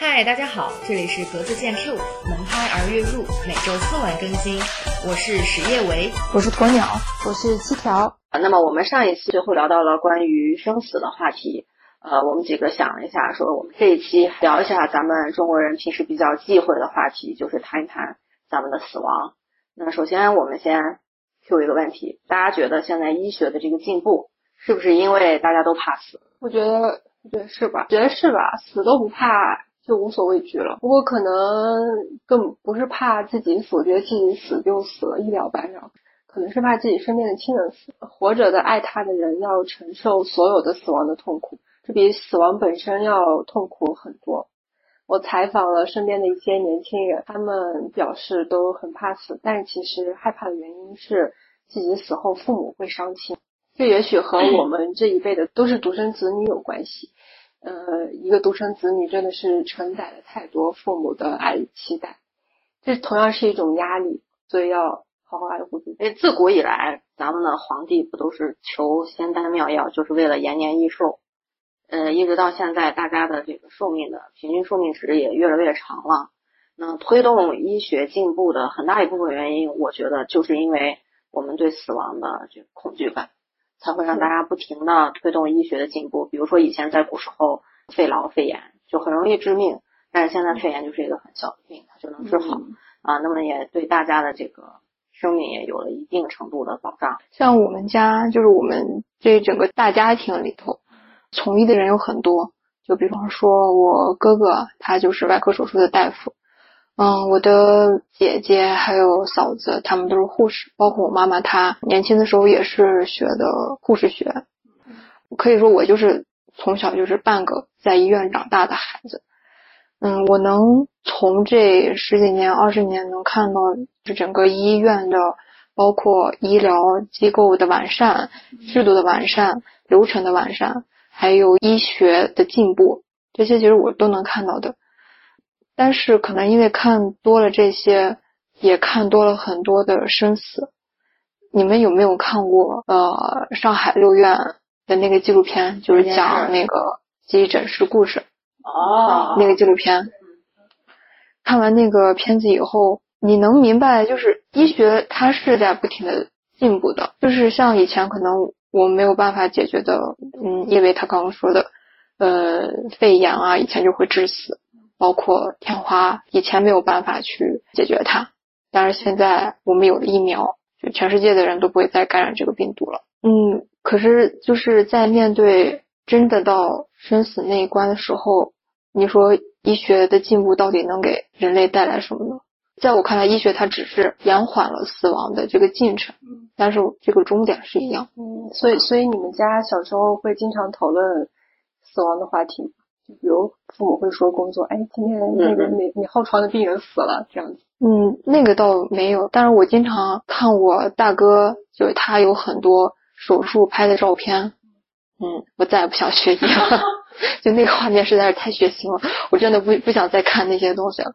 嗨，大家好，这里是格子见 Q，能拍而月入，每周四晚更新。我是史叶维，我是鸵鸟，我是七条。那么我们上一期最后聊到了关于生死的话题，呃，我们几个想了一下，说我们这一期聊一下咱们中国人平时比较忌讳的话题，就是谈一谈咱们的死亡。那首先我们先 Q 一个问题，大家觉得现在医学的这个进步，是不是因为大家都怕死？我觉得，我觉得是吧？觉得是吧？死都不怕。就无所畏惧了。不过可能更不是怕自己死，觉得自己死就死了，一了百了。可能是怕自己身边的亲人死，活着的爱他的人要承受所有的死亡的痛苦，这比死亡本身要痛苦很多。我采访了身边的一些年轻人，他们表示都很怕死，但其实害怕的原因是自己死后父母会伤心。这也许和我们这一辈的都是独生子女有关系。呃，一个独生子女真的是承载了太多父母的爱与期待，这同样是一种压力，所以要好好爱护自己。因为自古以来，咱们的皇帝不都是求仙丹妙药，就是为了延年益寿？呃，一直到现在，大家的这个寿命的平均寿命值也越来越长了。那推动医学进步的很大一部分原因，我觉得就是因为我们对死亡的这个恐惧感。才会让大家不停的推动医学的进步。比如说以前在古时候，肺痨、肺炎就很容易致命，但是现在肺炎就是一个很小的病，它就能治好啊。那么也对大家的这个生命也有了一定程度的保障。像我们家就是我们这整个大家庭里头，从医的人有很多。就比方说我哥哥，他就是外科手术的大夫。嗯，我的姐姐还有嫂子，他们都是护士，包括我妈妈，她年轻的时候也是学的护士学。可以说我就是从小就是半个在医院长大的孩子。嗯，我能从这十几年、二十年能看到，就整个医院的，包括医疗机构的完善、制度的完善、流程的完善，还有医学的进步，这些其实我都能看到的。但是可能因为看多了这些，也看多了很多的生死。你们有没有看过呃上海六院的那个纪录片？就是讲那个急诊室故事。哦。那个纪录片。看完那个片子以后，你能明白，就是医学它是在不停的进步的。就是像以前可能我没有办法解决的，嗯，因为他刚刚说的，呃，肺炎啊，以前就会致死。包括天花，以前没有办法去解决它，但是现在我们有了疫苗，就全世界的人都不会再感染这个病毒了。嗯，可是就是在面对真的到生死那一关的时候，你说医学的进步到底能给人类带来什么呢？在我看来，医学它只是延缓了死亡的这个进程，但是这个终点是一样。嗯，所以所以你们家小时候会经常讨论死亡的话题。比如父母会说工作，哎，今天那个你你号床的病人死了这样子。嗯，那个倒没有，但是我经常看我大哥，就是他有很多手术拍的照片。嗯，我再也不想学医了，就那个画面实在是太血腥了，我真的不不想再看那些东西了。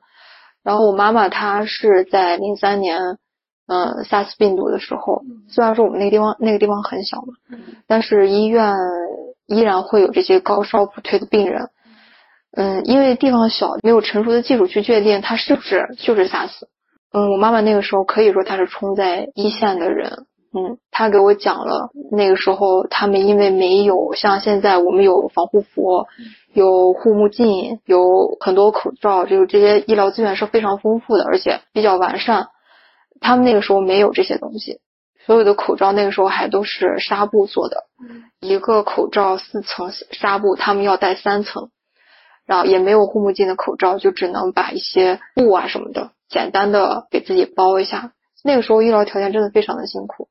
然后我妈妈她是在零三年，嗯，SARS 病毒的时候，虽然说我们那个地方那个地方很小嘛，但是医院依然会有这些高烧不退的病人。嗯，因为地方小，没有成熟的技术去确定他是不是就是 SARS。嗯，我妈妈那个时候可以说她是冲在一线的人。嗯，她给我讲了那个时候他们因为没有像现在我们有防护服、有护目镜、有很多口罩，就是这些医疗资源是非常丰富的，而且比较完善。他们那个时候没有这些东西，所有的口罩那个时候还都是纱布做的，一个口罩四层纱布，他们要戴三层。然后也没有护目镜的口罩，就只能把一些布啊什么的简单的给自己包一下。那个时候医疗条件真的非常的辛苦，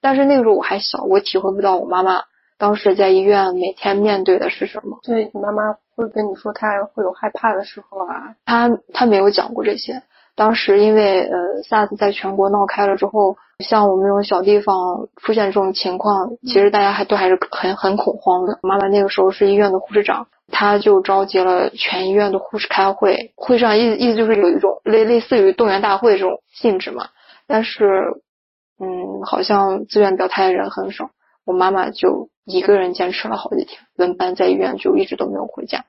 但是那个时候我还小，我体会不到我妈妈当时在医院每天面对的是什么。对你妈妈会跟你说她会有害怕的时候啊？她她没有讲过这些。当时因为呃 SARS 在全国闹开了之后，像我们这种小地方出现这种情况，其实大家还都还是很很恐慌的。妈妈那个时候是医院的护士长。她就召集了全医院的护士开会，会上意意思就是有一种类类似于动员大会这种性质嘛。但是，嗯，好像自愿表态的人很少。我妈妈就一个人坚持了好几天，轮班在医院就一直都没有回家。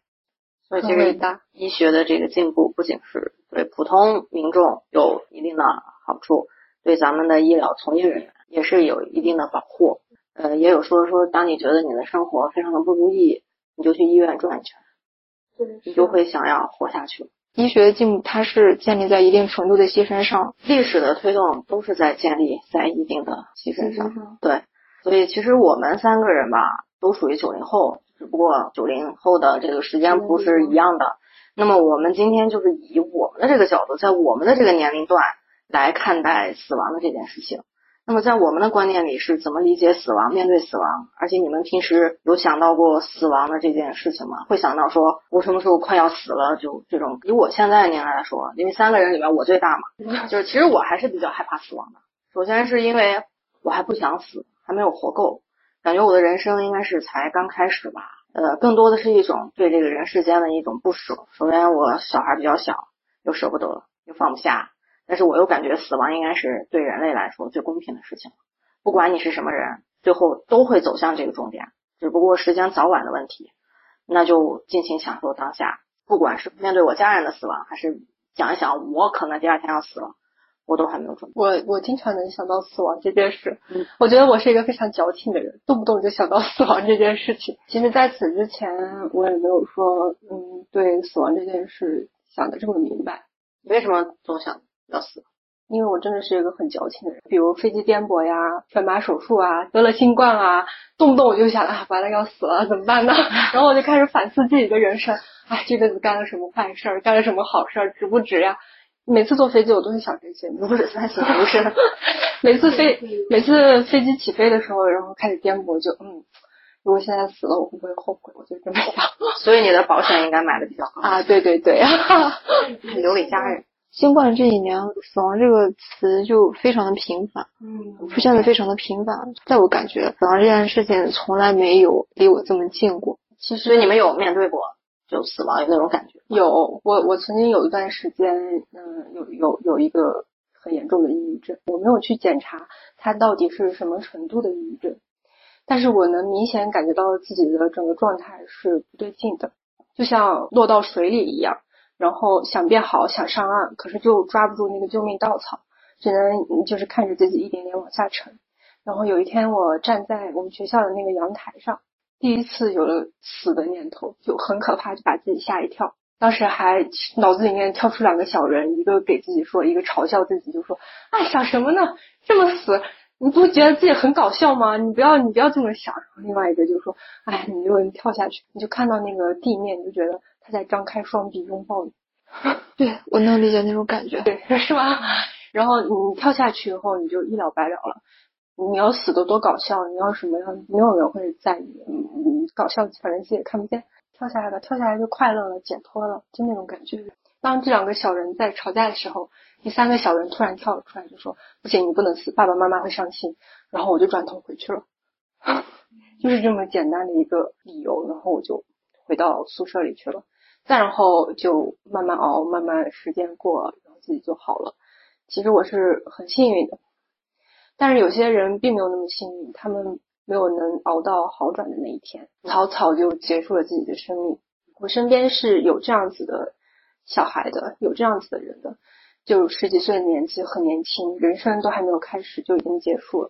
所以其实医学的这个进步不仅是对普通民众有一定的好处，对咱们的医疗从业人员也是有一定的保护。呃，也有说说，当你觉得你的生活非常的不如意，你就去医院转一圈，你就会想要活下去。医学的进步，它是建立在一定程度的牺牲上，历史的推动都是在建立在一定的牺牲上。对，所以其实我们三个人吧，都属于九零后，只不过九零后的这个时间不是一样的。那么我们今天就是以我们的这个角度，在我们的这个年龄段来看待死亡的这件事情。那么在我们的观念里是怎么理解死亡？面对死亡，而且你们平时有想到过死亡的这件事情吗？会想到说我什么时候快要死了？就这种。以我现在年龄来说，因为三个人里面我最大嘛，就是其实我还是比较害怕死亡的。首先是因为我还不想死，还没有活够，感觉我的人生应该是才刚开始吧。呃，更多的是一种对这个人世间的一种不舍。首先我小孩比较小，又舍不得，又放不下。但是我又感觉死亡应该是对人类来说最公平的事情，不管你是什么人，最后都会走向这个终点，只不过时间早晚的问题。那就尽情享受当下，不管是面对我家人的死亡，还是想一想我可能第二天要死了，我都还没有准备。我我经常能想到死亡这件事，我觉得我是一个非常矫情的人，动不动就想到死亡这件事情。其实在此之前，我也没有说，嗯，对死亡这件事想的这么明白。为什么总想？要死，因为我真的是一个很矫情的人，比如飞机颠簸呀、全麻手术啊、得了新冠啊，动不动我就想啊，完了要死了怎么办呢？然后我就开始反思自己的人生，哎，这辈子干了什么坏事儿，干了什么好事儿，值不值呀？每次坐飞机我都会想这些，不是在死不是，每次飞每次飞机起飞的时候，然后开始颠簸，就嗯，如果现在死了，我会不会后悔？我就这么想。所以你的保险应该买的比较高啊，对对对，留给家人。新冠这一年，死亡这个词就非常的频繁，嗯，出现的非常的频繁。在我感觉，死亡这件事情从来没有离我这么近过。其实你们有面对过就死亡有那种感觉？有，我我曾经有一段时间，嗯，有有有一个很严重的抑郁症。我没有去检查它到底是什么程度的抑郁症，但是我能明显感觉到自己的整个状态是不对劲的，就像落到水里一样。然后想变好，想上岸，可是就抓不住那个救命稻草，只能就是看着自己一点点往下沉。然后有一天，我站在我们学校的那个阳台上，第一次有了死的念头，就很可怕，就把自己吓一跳。当时还脑子里面跳出两个小人，一个给自己说，一个嘲笑自己，就说：“哎，想什么呢？这么死，你不觉得自己很搞笑吗？你不要，你不要这么想。”然后另外一个就说：“哎，你就跳下去，你就看到那个地面，你就觉得。”他在张开双臂拥抱你，对我能理解那种感觉，对，是吧？然后你跳下去以后，你就一了百了了。你要死的多搞笑，你要什么样，没有人会在意。嗯嗯，搞笑反正自己也看不见，跳下来吧，跳下来就快乐了，解脱了，就那种感觉。当这两个小人在吵架的时候，第三个小人突然跳了出来，就说：“不行，你不能死，爸爸妈妈会伤心。”然后我就转头回去了，就是这么简单的一个理由，然后我就回到宿舍里去了。再然后就慢慢熬，慢慢时间过，然后自己就好了。其实我是很幸运的，但是有些人并没有那么幸运，他们没有能熬到好转的那一天，草草就结束了自己的生命。我身边是有这样子的小孩的，有这样子的人的，就十几岁的年纪很年轻，人生都还没有开始就已经结束了。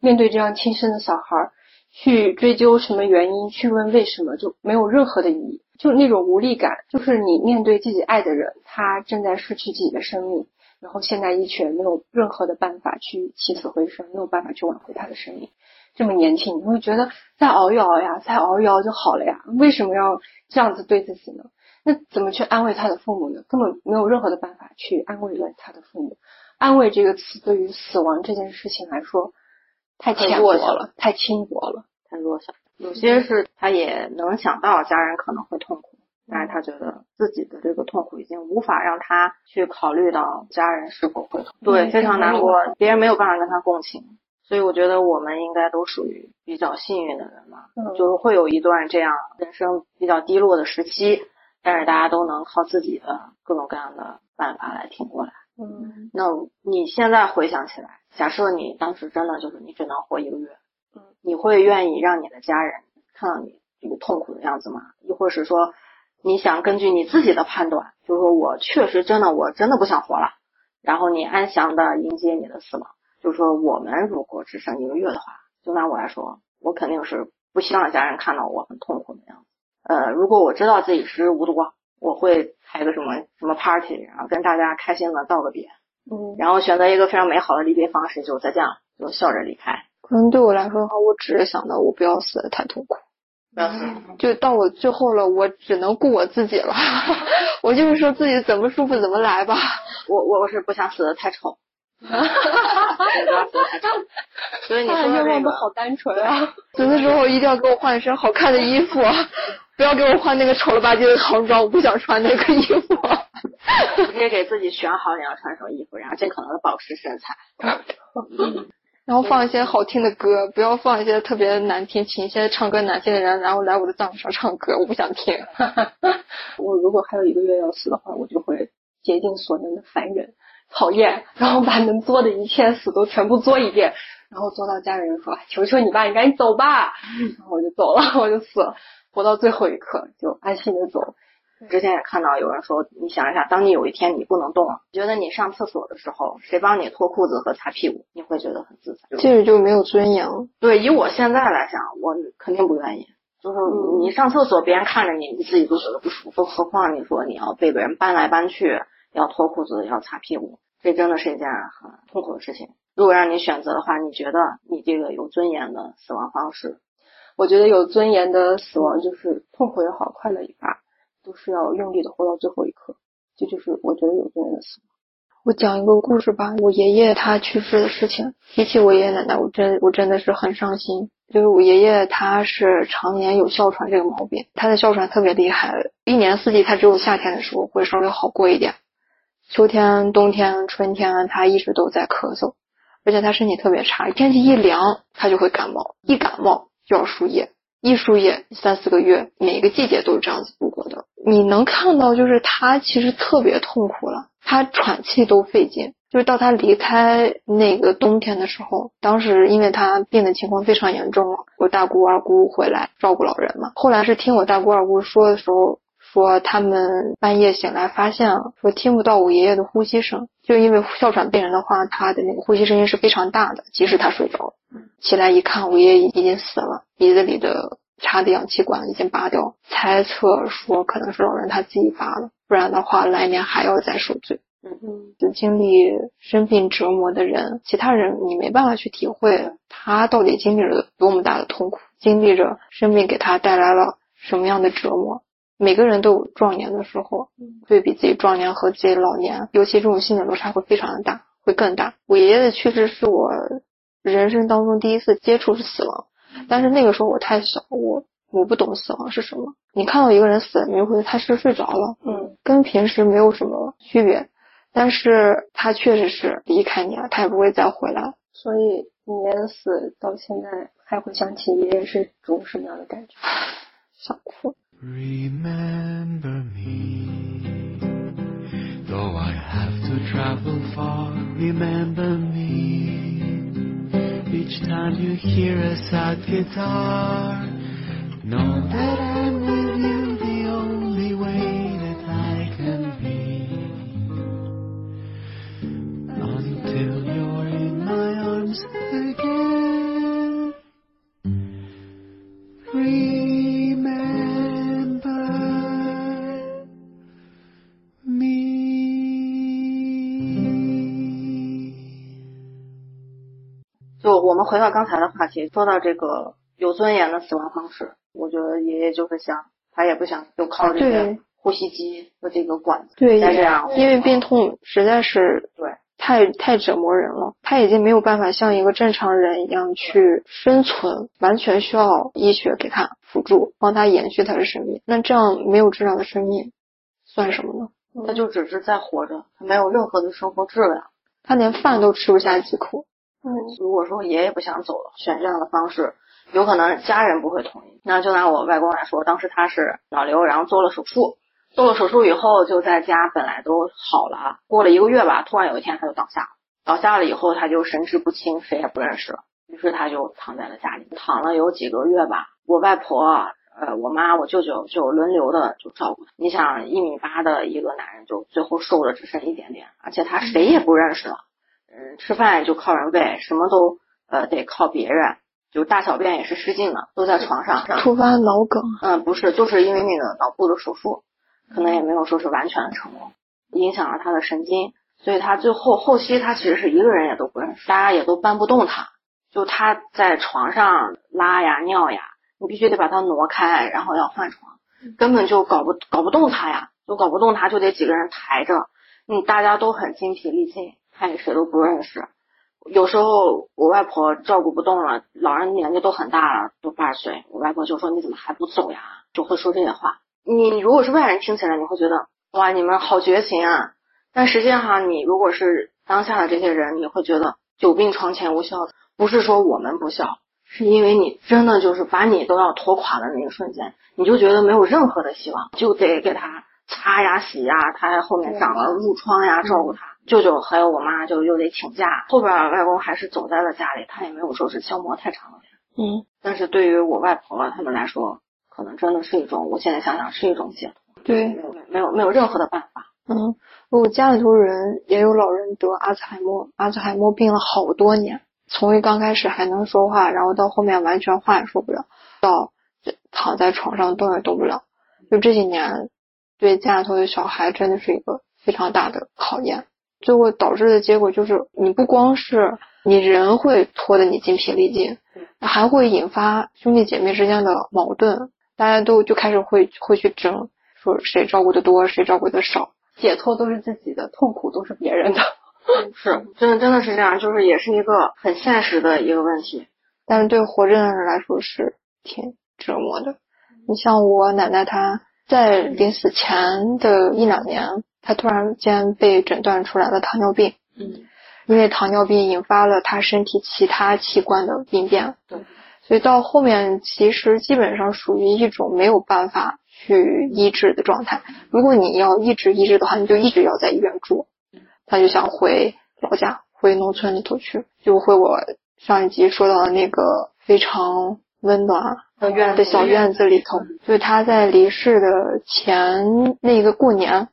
面对这样亲生的小孩，去追究什么原因，去问为什么，就没有任何的意义。就那种无力感，就是你面对自己爱的人，他正在失去自己的生命，然后现在一拳没有任何的办法去起死回生，没有办法去挽回他的生命。这么年轻，你会觉得再熬一熬呀，再熬一熬就好了呀？为什么要这样子对自己呢？那怎么去安慰他的父母呢？根本没有任何的办法去安慰他的父母。安慰这个词对于死亡这件事情来说，太浅薄了，太轻薄了，太弱小。有些是他也能想到家人可能会痛苦，但是他觉得自己的这个痛苦已经无法让他去考虑到家人是否会痛，对，非常难过，别人没有办法跟他共情，所以我觉得我们应该都属于比较幸运的人嘛，就是会有一段这样人生比较低落的时期，但是大家都能靠自己的各种各样的办法来挺过来。嗯，那你现在回想起来，假设你当时真的就是你只能活一个月。嗯你会愿意让你的家人看到你这个痛苦的样子吗？亦或是说，你想根据你自己的判断，就是说我确实真的我真的不想活了，然后你安详的迎接你的死亡。就是说我们如果只剩一个月的话，就拿我来说，我肯定是不希望家人看到我很痛苦的样子。呃，如果我知道自己时日无多，我会开个什么什么 party，然后跟大家开心的道个别，嗯，然后选择一个非常美好的离别方式，就再见了，就笑着离开。可能对我来说的话，我只是想到我不要死的太痛苦。就到我最后了，我只能顾我自己了。我就是说自己怎么舒服怎么来吧。我我我是不想死的 太丑。所以你说的这个，愿望都好单纯啊。死的时候一定要给我换一身好看的衣服，不要给我换那个丑了吧唧的唐装，我不想穿那个衣服。你可以给自己选好你要穿什么衣服，然后尽可能的保持身材。然后放一些好听的歌，不要放一些特别难听，请一些唱歌难听的人，然后来我的葬礼上唱歌，我不想听。我如果还有一个月要死的话，我就会竭尽所能的烦人、讨厌，然后把能做的一切死都全部做一遍，然后做到家人说：“求求你吧，你赶紧走吧。”然后我就走了，我就死了，活到最后一刻就安心的走。之前也看到有人说，你想一下，当你有一天你不能动了，觉得你上厕所的时候，谁帮你脱裤子和擦屁股，你会觉得很自在。这个就没有尊严了。对，以我现在来讲，我肯定不愿意。就是你上厕所，别人看着你，你自己都觉得不舒服，何况你说你要被别人搬来搬去，要脱裤子，要擦屁股，这真的是一件很痛苦的事情。如果让你选择的话，你觉得你这个有尊严的死亡方式？我觉得有尊严的死亡就是痛苦也好，快乐也罢，都是要用力的活到最后一刻。这就是我觉得有尊严的死亡。我讲一个故事吧，我爷爷他去世的事情。提起我爷爷奶奶，我真我真的是很伤心。就是我爷爷他是常年有哮喘这个毛病，他的哮喘特别厉害，一年四季他只有夏天的时候会稍微好过一点，秋天、冬天、春天他一直都在咳嗽，而且他身体特别差，天气一凉他就会感冒，一感冒就要输液，一输液三四个月，每个季节都是这样子。你能看到，就是他其实特别痛苦了，他喘气都费劲。就是到他离开那个冬天的时候，当时因为他病的情况非常严重了，我大姑二姑回来照顾老人嘛。后来是听我大姑二姑说的时候，说他们半夜醒来发现说听不到我爷爷的呼吸声，就因为哮喘病人的话，他的那个呼吸声音是非常大的，即使他睡着了。起来一看，我爷爷已经死了，鼻子里的插的氧气管已经拔掉，猜测说可能是老人他自己拔了，不然的话来年还要再受罪。嗯嗯，就经历生病折磨的人，其他人你没办法去体会他到底经历了多么大的痛苦，经历着生病给他带来了什么样的折磨。每个人都有壮年的时候，对比自己壮年和自己老年，尤其这种心理落差会非常的大，会更大。我爷爷的去世是我人生当中第一次接触死亡，但是那个时候我太小，我我不懂死亡是什么。你看到一个人死了，你就会他是睡着了，嗯，跟平时没有什么区别。但是他确实是离开你了，他也不会再回来。所以你连死到现在还会想起爷爷是种什么样的感觉？想哭。Remember me, though I have to travel far. Remember me, each time you hear a sad guitar. Know that I'm with you the only way 就我们回到刚才的话题，说到这个有尊严的死亡方式，我觉得爷爷就是想，他也不想就靠这个呼吸机和这个管子，对，再这样因为病痛实在是对太太折磨人了，他已经没有办法像一个正常人一样去生存，完全需要医学给他辅助，帮他延续他的生命。那这样没有质量的生命算什么呢？他就只是在活着，他没有任何的生活质量。他连饭都吃不下几口。嗯，如果说爷爷不想走了，选这样的方式，有可能家人不会同意。那就拿我外公来说，当时他是脑瘤，然后做了手术，做了手术以后就在家本来都好了，过了一个月吧，突然有一天他就倒下了，倒下了以后他就神志不清，谁也不认识了，于是他就躺在了家里，躺了有几个月吧。我外婆呃，我妈、我舅舅就轮流的就照顾他。你想，一米八的一个男人，就最后瘦的只剩一点点，而且他谁也不认识了，嗯，吃饭就靠人喂，什么都呃得靠别人，就大小便也是失禁的，都在床上。突发脑梗，嗯，不是，就是因为那个脑部的手术，可能也没有说是完全的成功，影响了他的神经，所以他最后后期他其实是一个人也都不认识，大家也都搬不动他，就他在床上拉呀尿呀，你必须得把他挪开，然后要换床，根本就搞不搞不动他呀，就搞不动他就得几个人抬着，嗯，大家都很精疲力尽，他也谁都不认识。有时候我外婆照顾不动了，老人年纪都很大了，都八十岁，我外婆就说你怎么还不走呀？就会说这些话。你如果是外人听起来，你会觉得哇，你们好绝情啊！但实际上，你如果是当下的这些人，你会觉得久病床前无孝子，不是说我们不孝，是因为你真的就是把你都要拖垮的那一瞬间，你就觉得没有任何的希望，就得给他擦呀、洗呀，他还后面长了褥疮呀，照顾他。舅舅还有我妈就又得请假，后边外公还是走在了家里，他也没有说是消磨太长的时间。嗯，但是对于我外婆他们来说，可能真的是一种，我现在想想是一种解脱，对，没有没有没有任何的办法。嗯，我家里头人也有老人得阿兹海默，阿兹海默病了好多年，从一刚开始还能说话，然后到后面完全话也说不了，到躺在床上动也动不了，就这几年对家里头的小孩真的是一个非常大的考验。最后导致的结果就是，你不光是你人会拖得你精疲力尽，还会引发兄弟姐妹之间的矛盾，大家都就开始会会去争，说谁照顾的多，谁照顾的少。解脱都是自己的，痛苦都是别人的。是，真的真的是这样，就是也是一个很现实的一个问题。但是对活着的人来说是挺折磨的。你像我奶奶，她在临死前的一两年，她突然间被诊断出来了糖尿病。嗯，因为糖尿病引发了他身体其他器官的病变。对，所以到后面其实基本上属于一种没有办法去医治的状态。如果你要一直医治的话，你就一直要在医院住。他就想回老家，回农村里头去，就回我上一集说到的那个非常温暖的院的小院子里头。就是他在离世的前那个过年，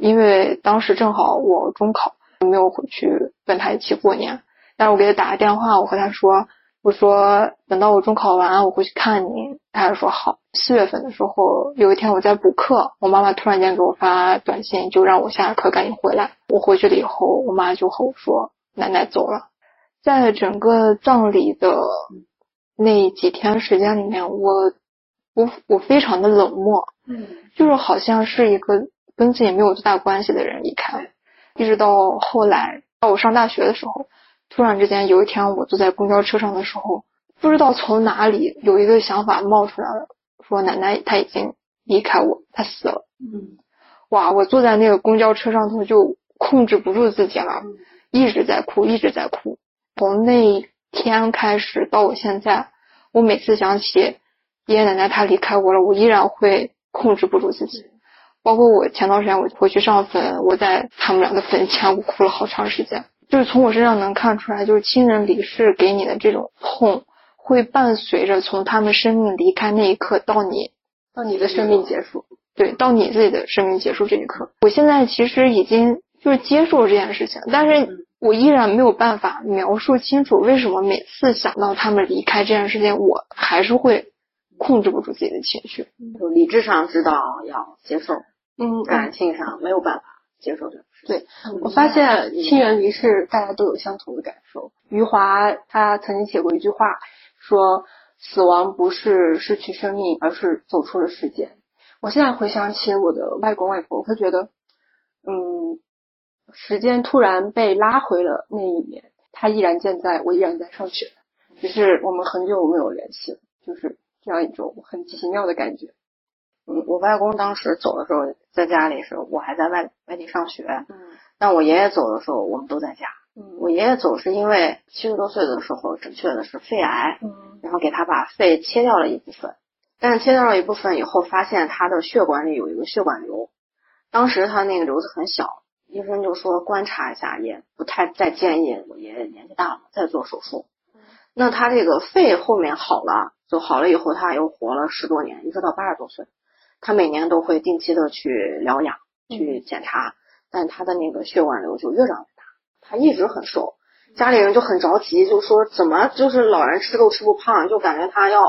因为当时正好我中考，没有回去跟他一起过年。但是我给他打个电话，我和他说，我说等到我中考完，我回去看你。他就说好。四月份的时候，有一天我在补课，我妈妈突然间给我发短信，就让我下课赶紧回来。我回去了以后，我妈就和我说奶奶走了。在整个葬礼的那几天时间里面，我我我非常的冷漠，嗯，就是好像是一个跟自己没有多大关系的人离开了。一直到后来，到我上大学的时候，突然之间有一天，我坐在公交车上的时候，不知道从哪里有一个想法冒出来了，说奶奶她已经离开我，她死了。嗯，哇！我坐在那个公交车上头就控制不住自己了，一直在哭，一直在哭。从那一天开始到我现在，我每次想起爷爷奶奶他离开我了，我依然会控制不住自己。包括我前段时间我回去上坟，我在他们俩的坟前，我哭了好长时间。就是从我身上能看出来，就是亲人离世给你的这种痛，会伴随着从他们生命离开那一刻到你到你的生命结束。对，到你自己的生命结束这一刻，我现在其实已经就是接受这件事情，但是我依然没有办法描述清楚为什么每次想到他们离开这件事情，我还是会控制不住自己的情绪。就理智上知道要接受，嗯，感性上没有办法接受这种事情。对我发现亲人离世，大家都有相同的感受。余华他曾经写过一句话，说死亡不是失去生命，而是走出了时间。我现在回想起我的外公外婆，我会觉得，嗯，时间突然被拉回了那一年，他依然健在，我依然在上学，只是我们很久没有联系了，就是这样一种很奇妙的感觉。嗯，我外公当时走的时候，在家里时候，我还在外外地上学。嗯但我爷爷走的时候，我们都在家。嗯我爷爷走是因为七十多岁的时候，准确的是肺癌，嗯然后给他把肺切掉了一部分，但是切掉了一部分以后，发现他的血管里有一个血管瘤，当时他那个瘤子很小，医生就说观察一下，也不太再建议我爷爷年纪大了再做手术。那他这个肺后面好了，就好了以后，他又活了十多年，一直到八十多岁。他每年都会定期的去疗养、去检查，但他的那个血管瘤就越长越大。他一直很瘦，家里人就很着急，就说怎么就是老人吃肉吃不胖，就感觉他要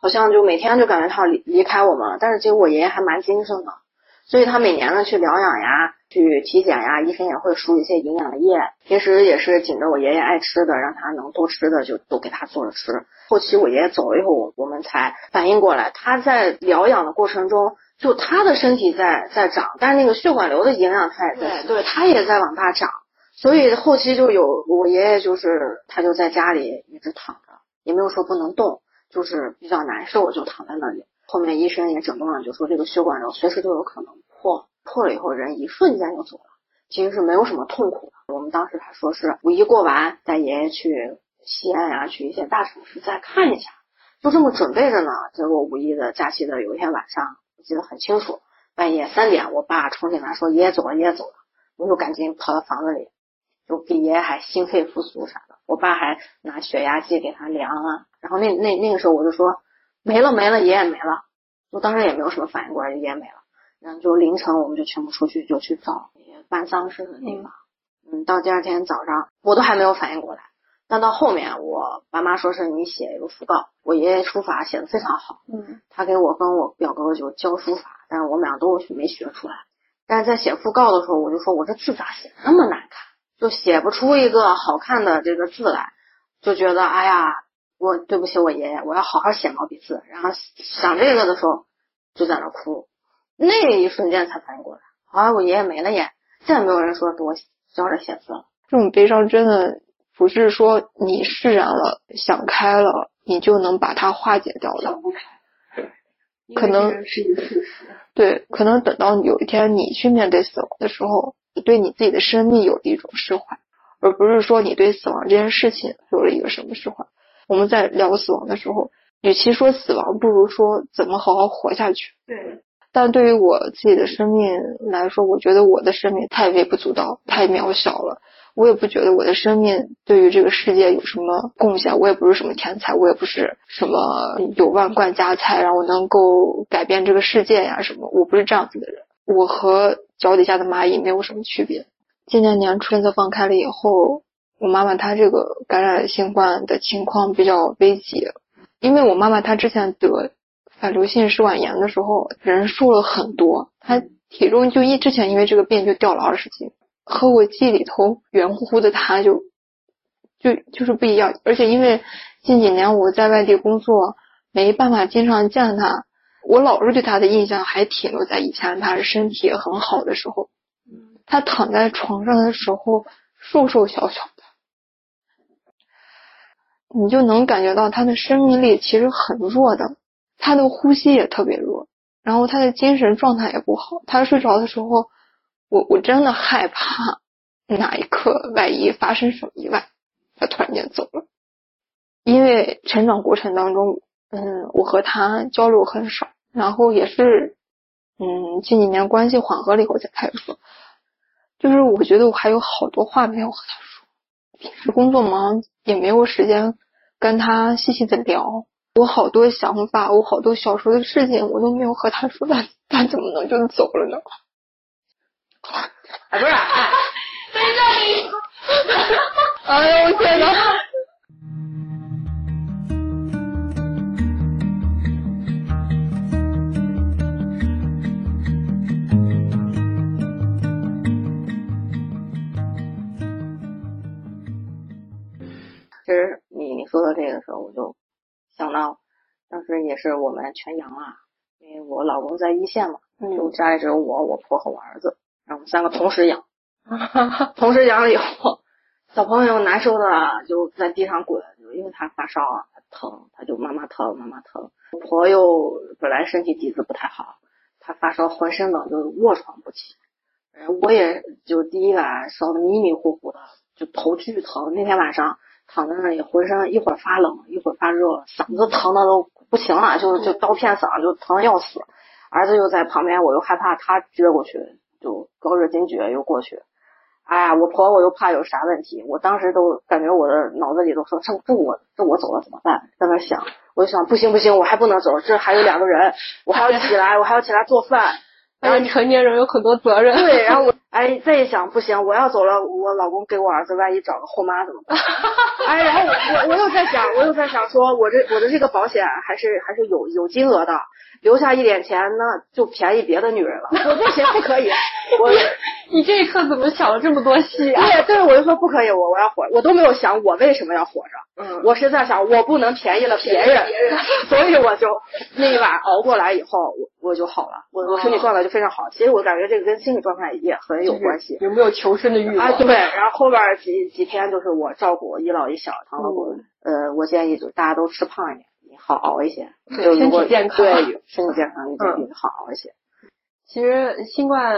好像就每天就感觉他要离离开我们了。但是其实我爷爷还蛮精神的，所以他每年呢去疗养呀。去体检呀，医生也会输一些营养液，平时也是紧着我爷爷爱吃的，让他能多吃的就都给他做着吃。后期我爷爷走了以后，我们才反应过来，他在疗养的过程中，就他的身体在在长，但是那个血管瘤的营养他也在，对他也在往大长，所以后期就有我爷爷就是他就在家里一直躺着，也没有说不能动，就是比较难受，就躺在那里。后面医生也诊断了，就说这个血管瘤随时都有可能破。破了以后，人一瞬间就走了，其实是没有什么痛苦的。我们当时还说是五一过完，带爷爷去西安呀，去一些大城市再看一下，就这么准备着呢。结果五一的假期的有一天晚上，我记得很清楚，半夜三点，我爸冲进来说爷爷走了，爷爷走了，我就赶紧跑到房子里，就给爷爷还心肺复苏啥的。我爸还拿血压计给他量啊，然后那那那个时候我就说没了没了，爷爷没了，我当时也没有什么反应过来，爷爷没了。然后就凌晨，我们就全部出去，就去找办丧事的地方。嗯，到第二天早上，我都还没有反应过来。但到后面，我爸妈说是你写一个讣告。我爷爷书法写的非常好，嗯，他给我跟我表哥就教书法，但是我们俩都没学出来。但是在写讣告的时候，我就说我这字咋写那么难看，就写不出一个好看的这个字来，就觉得哎呀，我对不起我爷爷，我要好好写毛笔字。然后想这个的时候，就在那哭。那一瞬间才反应过来，啊，我爷爷没了耶！再也没有人说给我教着写字了。这种悲伤真的不是说你释然了、想开了，你就能把它化解掉的。可能是一个事实。对，可能等到有一天你去面对死亡的时候，你对你自己的生命有了一种释怀，而不是说你对死亡这件事情有了一个什么释怀。我们在聊死亡的时候，与其说死亡，不如说怎么好好活下去。对。但对于我自己的生命来说，我觉得我的生命太微不足道，太渺小了。我也不觉得我的生命对于这个世界有什么贡献。我也不是什么天才，我也不是什么有万贯家财，然后能够改变这个世界呀什么。我不是这样子的人。我和脚底下的蚂蚁没有什么区别。今年年初政策放开了以后，我妈妈她这个感染新冠的情况比较危急，因为我妈妈她之前得。反流性食管炎的时候，人瘦了很多，她体重就一之前因为这个病就掉了二十斤，和我记忆里头圆乎乎的她就就就是不一样。而且因为近几年我在外地工作，没办法经常见她，我老是对她的印象还停留在以前她身体很好的时候，她躺在床上的时候瘦瘦小小的，你就能感觉到他的生命力其实很弱的。他的呼吸也特别弱，然后他的精神状态也不好。他睡着的时候，我我真的害怕哪一刻万一发生什么意外，他突然间走了。因为成长过程当中，嗯，我和他交流很少，然后也是，嗯，近几年关系缓和了以后才开始说。就是我觉得我还有好多话没有和他说，平时工作忙也没有时间跟他细细的聊。我好多想法，我好多小时候的事情，我都没有和他说，他他怎么能就走了呢？哎，不是，在这里，哎呦我天呐！说到这个时候，我就。想到当时也是我们全阳了，因为我老公在一线嘛，就家里只有我、我婆和我儿子，然后我们三个同时养，同时养了以后，小朋友难受的就在地上滚，就因为他发烧啊疼，他就妈妈疼妈妈疼，我婆又本来身体底子不太好，他发烧浑身冷就卧床不起，我也就第一晚烧的迷迷糊糊的，就头巨疼，那天晚上。躺在那里，浑身一会儿发冷，一会儿发热，嗓子疼的都不行了，就就刀片嗓，就疼的要死。儿子又在旁边，我又害怕他撅过去，就高热惊厥又过去。哎呀，我婆我又怕有啥问题，我当时都感觉我的脑子里都说，这这我这我走了怎么办？在那想，我就想不行不行，我还不能走，这还有两个人，我还要起来，我还要起来做饭。而且成年人有很多责任。对，然后我哎再一想，不行，我要走了，我老公给我儿子万一找个后妈怎么办？哎，然后我我又在想，我又在想，说我这我的这个保险还是还是有有金额的，留下一点钱，那就便宜别的女人了。我不行，不可以，我你这一刻怎么想了这么多戏啊？对对，我就说不可以，我我要活，我都没有想我为什么要活着。嗯我是在想，我不能便宜了别人，所以我就那一晚熬过来以后，我我就好了，我我身体状态就非常好。其实我感觉这个跟心理状态也很有关系。有没有求生的欲望？啊，对，然后后边几几天就是我照顾一老一小，唐老公，呃，我建议就大家都吃胖一点，你好熬一些，身体健康对身体健康，你就嗯你好熬一些。其实新冠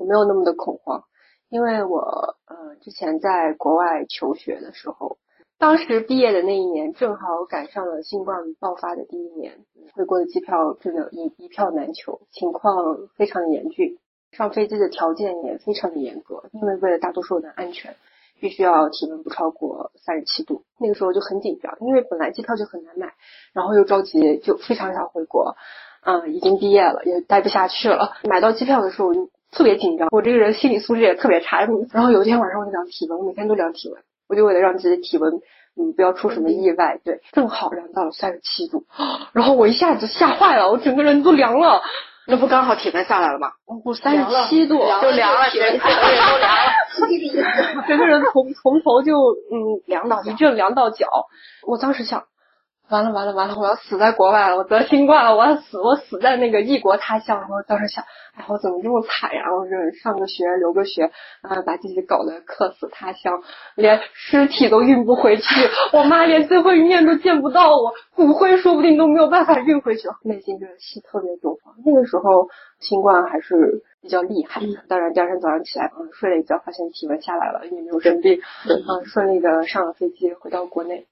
我没有那么的恐慌，因为我呃之前在国外求学的时候，当时毕业的那一年正好赶上了新冠爆发的第一年，回国的机票真的一一票难求，情况非常严峻，上飞机的条件也非常的严格，因为为了大多数人的安全。必须要体温不超过三十七度，那个时候就很紧张，因为本来机票就很难买，然后又着急，就非常想回国。嗯，已经毕业了，也待不下去了。买到机票的时候特别紧张，我这个人心理素质也特别差。然后有一天晚上我就量体温，我每天都量体温，我就为了让自己的体温，嗯，不要出什么意外，对，正好量到了三十七度，然后我一下子吓坏了，我整个人都凉了，那不刚好体温下来了吗？我三十七度，就凉了，体温体温也都凉了，整个人从从头就嗯凉到一阵凉到脚。我当时想，完了完了完了，我要死在国外了，我得新冠了，我要死，我死在那个异国他乡。我当时想，哎，我怎么这么惨呀？我这上个学留个学，啊，把自己搞得客死他乡，连尸体都运不回去，我妈连最后一面都见不到我，骨灰说不定都没有办法运回去，内心真的是特别重慌。那个时候新冠还是比较厉害的，当然第二天早上起来，嗯，睡了一觉，发现体温下来了，也没有生病，嗯，顺利的上了飞机回到国内。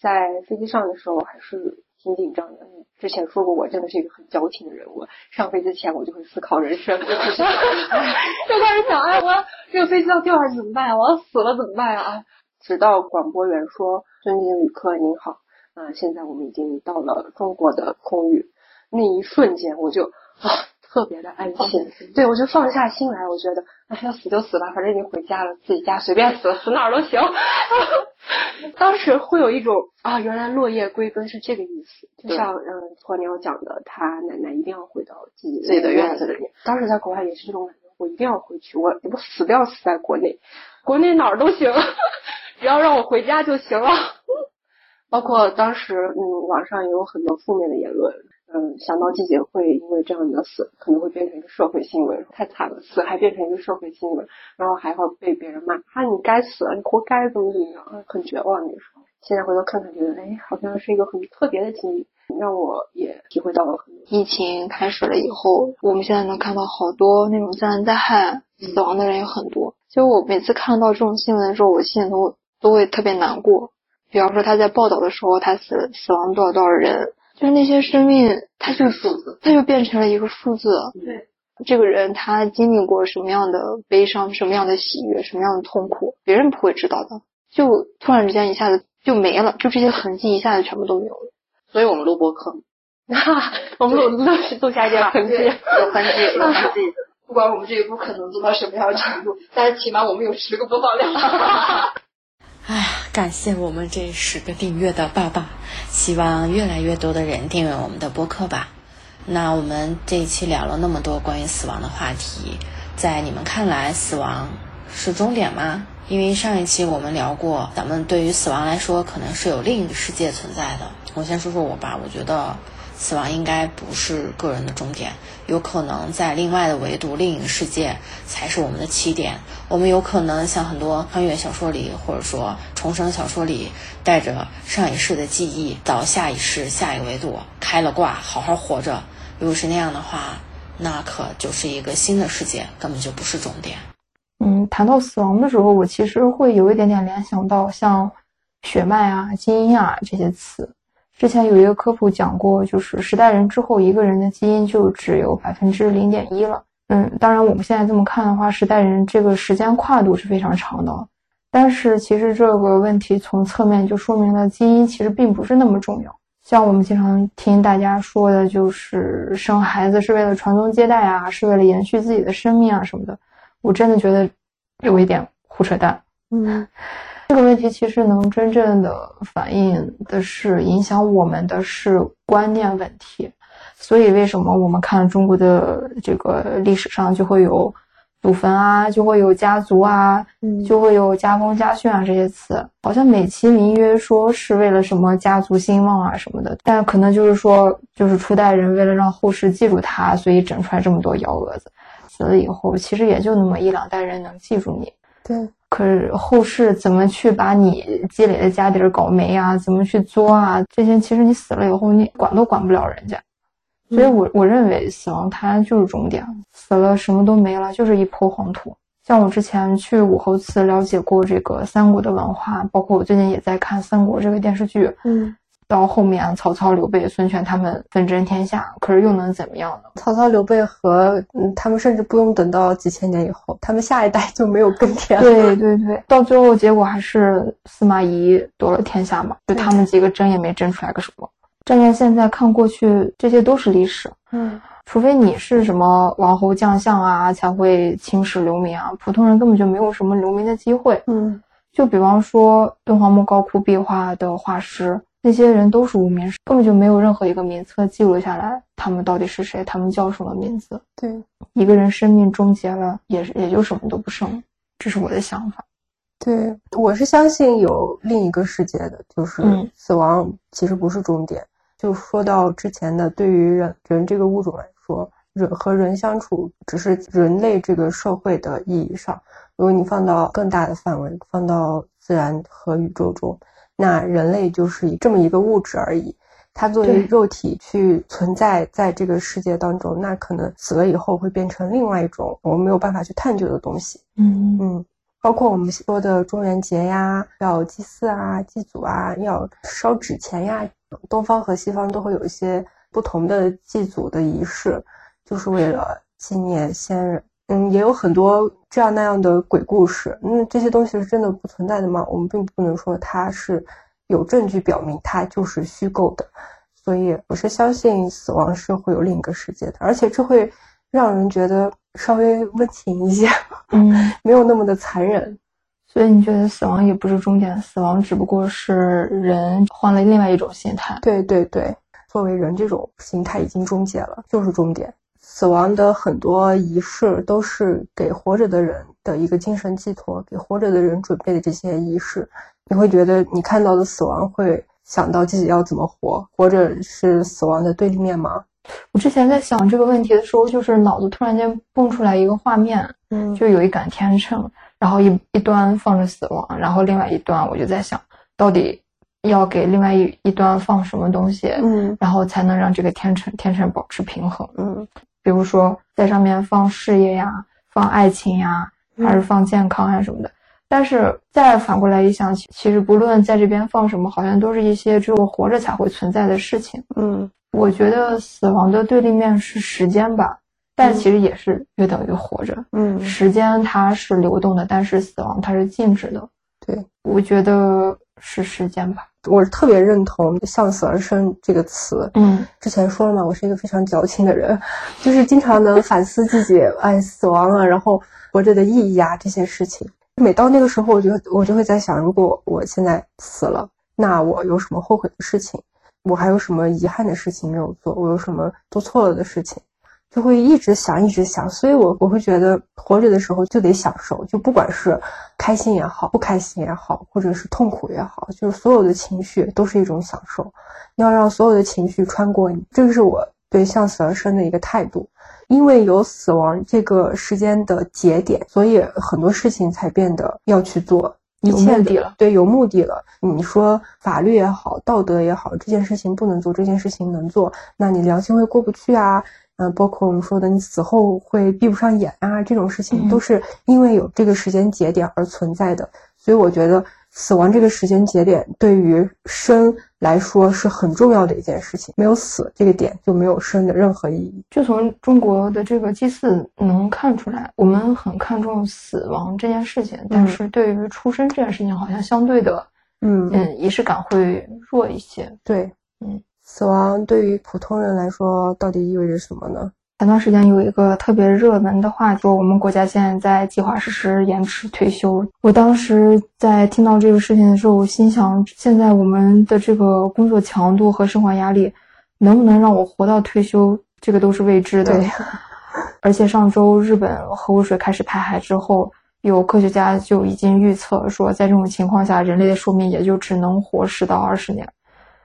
在飞机上的时候还是挺紧张的。之前说过，我真的是一个很矫情的人物。上飞机前我就会思考人生，就开始想，就开始想，哎，我这个飞机要掉下去怎么办呀？我要死了怎么办呀？直到广播员说：“尊敬旅客您好，啊、现在我们已经到了中国的空域。”那一瞬间我就啊特别的安心，对我就放下心来，我觉得哎要死就死吧，反正已经回家了，自己家随便死，死哪儿都行。当时会有一种啊，原来落叶归根是这个意思，就像嗯鸵鸟讲的，他奶奶一定要回到自己自己的院子里面。当时在国外也是这种感觉，我一定要回去，我我死都要死在国内，国内哪儿都行，只要让我回家就行了。包括当时，嗯，网上也有很多负面的言论，嗯，想到季节会因为这样的死，可能会变成一个社会新闻，太惨了，死还变成一个社会新闻，然后还要被别人骂，啊，你该死了，你活该，怎么怎么样，很绝望那个时候。现在回头看看，觉得，哎，好像是一个很特别的经历，让我也体会到了很多。疫情开始了以后，我们现在能看到好多那种自然灾害死亡的人有很多。其实我每次看到这种新闻的时候，我心里头都会特别难过。比方说他在报道的时候，他死死亡多少多少人，就是那些生命，它就数字，它就变成了一个数字。对，这个人他经历过什么样的悲伤，什么样的喜悦，什么样的痛苦，别人不会知道的。就突然之间一下子就没了，就这些痕迹一下子全部都没有了。所以我们录播课我们录录录下一些痕迹，有痕迹，有痕迹。不管我们这一步可能做到什么样的程度，但是起码我们有十个播放量。哎呀，感谢我们这十个订阅的爸爸，希望越来越多的人订阅我们的播客吧。那我们这一期聊了那么多关于死亡的话题，在你们看来，死亡是终点吗？因为上一期我们聊过，咱们对于死亡来说，可能是有另一个世界存在的。我先说说我吧，我觉得死亡应该不是个人的终点，有可能在另外的维度、另一个世界才是我们的起点。我们有可能像很多穿越小说里，或者说重生小说里，带着上一世的记忆到下一世、下一个维度开了挂，好好活着。如果是那样的话，那可就是一个新的世界，根本就不是终点。嗯，谈到死亡的时候，我其实会有一点点联想到像血脉啊、基因啊这些词。之前有一个科普讲过，就是十代人之后，一个人的基因就只有百分之零点一了。嗯，当然我们现在这么看的话，时代人这个时间跨度是非常长的。但是其实这个问题从侧面就说明了基因其实并不是那么重要。像我们经常听大家说的，就是生孩子是为了传宗接代啊，是为了延续自己的生命啊什么的。我真的觉得有一点胡扯淡。嗯，这个问题其实能真正的反映的是影响我们的是观念问题。所以为什么我们看中国的这个历史上就会有祖坟啊，就会有家族啊，嗯就会有家风家训啊这些词，好像美其名曰说是为了什么家族兴旺啊什么的，但可能就是说，就是初代人为了让后世记住他，所以整出来这么多幺蛾子。死了以后，其实也就那么一两代人能记住你。对，可是后世怎么去把你积累的家底儿搞没啊？怎么去作啊？这些其实你死了以后，你管都管不了人家。所以我我认为死亡它就是终点，死了什么都没了，就是一抔黄土。像我之前去武侯祠了解过这个三国的文化，包括我最近也在看《三国》这个电视剧。嗯，到后面曹操、刘备、孙权他们纷争天下，可是又能怎么样呢？曹操、刘备和嗯，他们甚至不用等到几千年以后，他们下一代就没有耕田了。对对对，到最后结果还是司马懿夺了天下嘛，就他们几个争也没争出来个什么。站在现在看过去，这些都是历史。嗯，除非你是什么王侯将相啊，才会青史留名啊，普通人根本就没有什么留名的机会。嗯，就比方说敦煌莫高窟壁画的画师，那些人都是无名氏，根本就没有任何一个名册记录下来他们到底是谁，他们叫什么名字。对，一个人生命终结了，也是也就什么都不剩了，这是我的想法。对，我是相信有另一个世界的，就是嗯死亡其实不是终点。就说到之前的，对于人人这个物种来说，人和人相处只是人类这个社会的意义上。如果你放到更大的范围，放到自然和宇宙中，那人类就是这么一个物质而已。它作为肉体去存在在这个世界当中，那可能死了以后会变成另外一种我们没有办法去探究的东西。嗯嗯，包括我们说的中元节呀，要祭祀啊、祭祖啊，要烧纸钱呀。东方和西方都会有一些不同的祭祖的仪式，就是为了纪念先人。嗯，也有很多这样那样的鬼故事。嗯，这些东西是真的不存在的吗？我们并不能说它是有证据表明它就是虚构的。所以，我是相信死亡是会有另一个世界的，而且这会让人觉得稍微温情一些。嗯，没有那么的残忍。所以你觉得死亡也不是终点，死亡只不过是人换了另外一种心态。对对对，作为人这种形态已经终结了，就是终点。死亡的很多仪式都是给活着的人的一个精神寄托，给活着的人准备的这些仪式，你会觉得你看到的死亡会想到自己要怎么活，活着是死亡的对立面吗？我之前在想这个问题的时候，就是脑子突然间蹦出来一个画面，嗯就有一杆天秤，然后一一端放着死亡，然后另外一端我就在想，到底要给另外一一端放什么东西，嗯然后才能让这个天秤天秤保持平衡。嗯比如说在上面放事业呀，放爱情呀，还是放健康呀什么的。但是再反过来一想，其其实不论在这边放什么，好像都是一些只有活着才会存在的事情。嗯我觉得死亡的对立面是时间吧，但其实也是约等于活着。嗯时间它是流动的，但是死亡它是静止的。对，我觉得是时间吧。我是特别认同“向死而生”这个词。嗯之前说了嘛，我是一个非常矫情的人，就是经常能反思自己，哎，死亡啊，然后活着的意义啊这些事情。每到那个时候，我就我就会在想，如果我现在死了，那我有什么后悔的事情？我还有什么遗憾的事情没有做？我有什么做错了的事情？就会一直想，一直想。所以我我会觉得，活着的时候就得享受，就不管是开心也好，不开心也好，或者是痛苦也好，就是所有的情绪都是一种享受。要让所有的情绪穿过你，这个是我对向死而生的一个态度。因为有死亡这个时间的节点，所以很多事情才变得要去做，一有切的目的了对，有目的了。你说法律也好，道德也好，这件事情不能做，这件事情能做，那你良心会过不去啊。嗯、包括我们说的，你死后会闭不上眼啊，这种事情嗯都是因为有这个时间节点而存在的。所以我觉得死亡这个时间节点对于生来说是很重要的一件事情，没有死这个点就没有生的任何意义。就从中国的这个祭祀能看出来，我们很看重死亡这件事情，但是对于出生这件事情，好像相对的，嗯嗯，仪式感会弱一些。对，嗯，死亡对于普通人来说到底意味着什么呢？前段时间有一个特别热门的话题，说我们国家现在在计划实施延迟退休。我当时在听到这个事情的时候，我心想，现在我们的这个工作强度和生活压力，能不能让我活到退休，这个都是未知的。对，而且上周日本核污水开始排海之后，有科学家就已经预测说，在这种情况下，人类的寿命也就只能活十到二十年。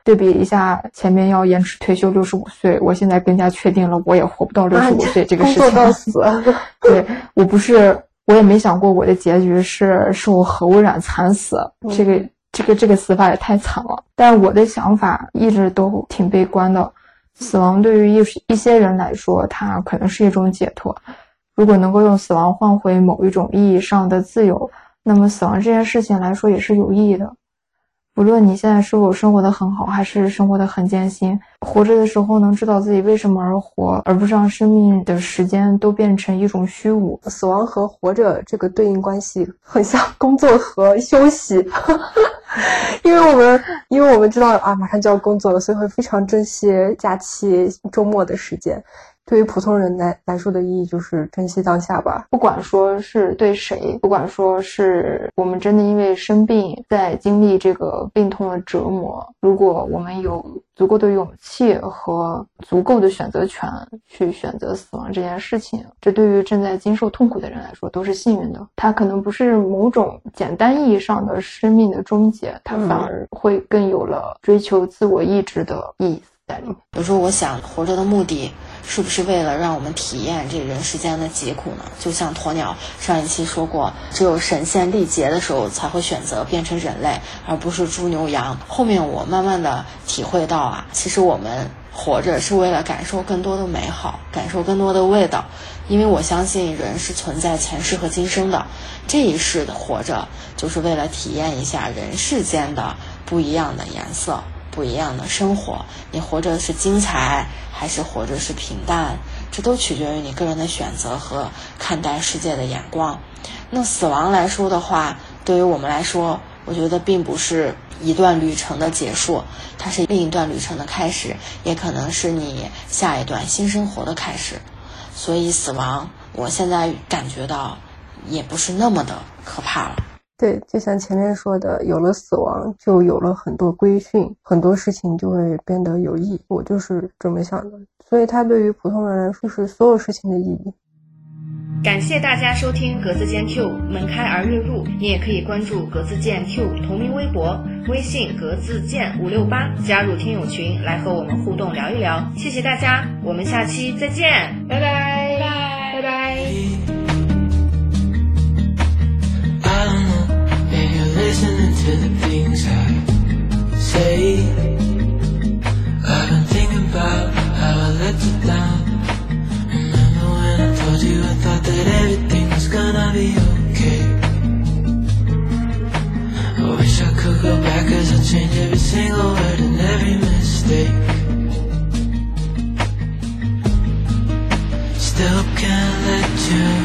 对比一下，前面要延迟退休六十五岁，我现在更加确定了，我也活不到六十五岁这个事情。到死，对我不是，我也没想过我的结局是受核污染惨死，这个这个这个死法也太惨了。但我的想法一直都挺悲观的，死亡对于一一些人来说，它可能是一种解脱。如果能够用死亡换回某一种意义上的自由，那么死亡这件事情来说也是有意义的。无论你现在是否生活的很好，还是生活的很艰辛，活着的时候能知道自己为什么而活，而不是让生命的时间都变成一种虚无。死亡和活着这个对应关系很像工作和休息，因为我们因为我们知道啊，马上就要工作了，所以会非常珍惜假期、周末的时间。对于普通人来来说的意义就是珍惜当下吧。不管说是对谁，不管说是我们真的因为生病在经历这个病痛的折磨，如果我们有足够的勇气和足够的选择权去选择死亡这件事情，这对于正在经受痛苦的人来说都是幸运的。它可能不是某种简单意义上的生命的终结，它反而会更有了追求自我意志的意义在里面。有时候我想，活着的目的是不是为了让我们体验这人世间的疾苦呢？就像鸵鸟上一期说过，只有神仙历劫的时候才会选择变成人类，而不是猪牛羊。后面我慢慢的体会到啊，其实我们活着是为了感受更多的美好，感受更多的味道。因为我相信人是存在前世和今生的，这一世的活着就是为了体验一下人世间的不一样的颜色。不一样的生活，你活着是精彩还是活着是平淡，这都取决于你个人的选择和看待世界的眼光。那死亡来说的话，对于我们来说，我觉得并不是一段旅程的结束，它是另一段旅程的开始，也可能是你下一段新生活的开始。所以死亡，我现在感觉到也不是那么的可怕了。对，就像前面说的，有了死亡，就有了很多规训，很多事情就会变得有意义。我就是这么想的，所以它对于普通人来说是所有事情的意义。感谢大家收听格子间 Q 门开而月入，你也可以关注格子间 Q 同名微博、微信格子间五六八，加入听友群来和我们互动聊一聊。谢谢大家，我们下期再见，拜拜，拜拜。To the things I say. I've been thinking about how I let you down. Remember when I told you I thought that everything was gonna be okay? I wish I could go back cause I'd change every single word and every mistake. Still can't let you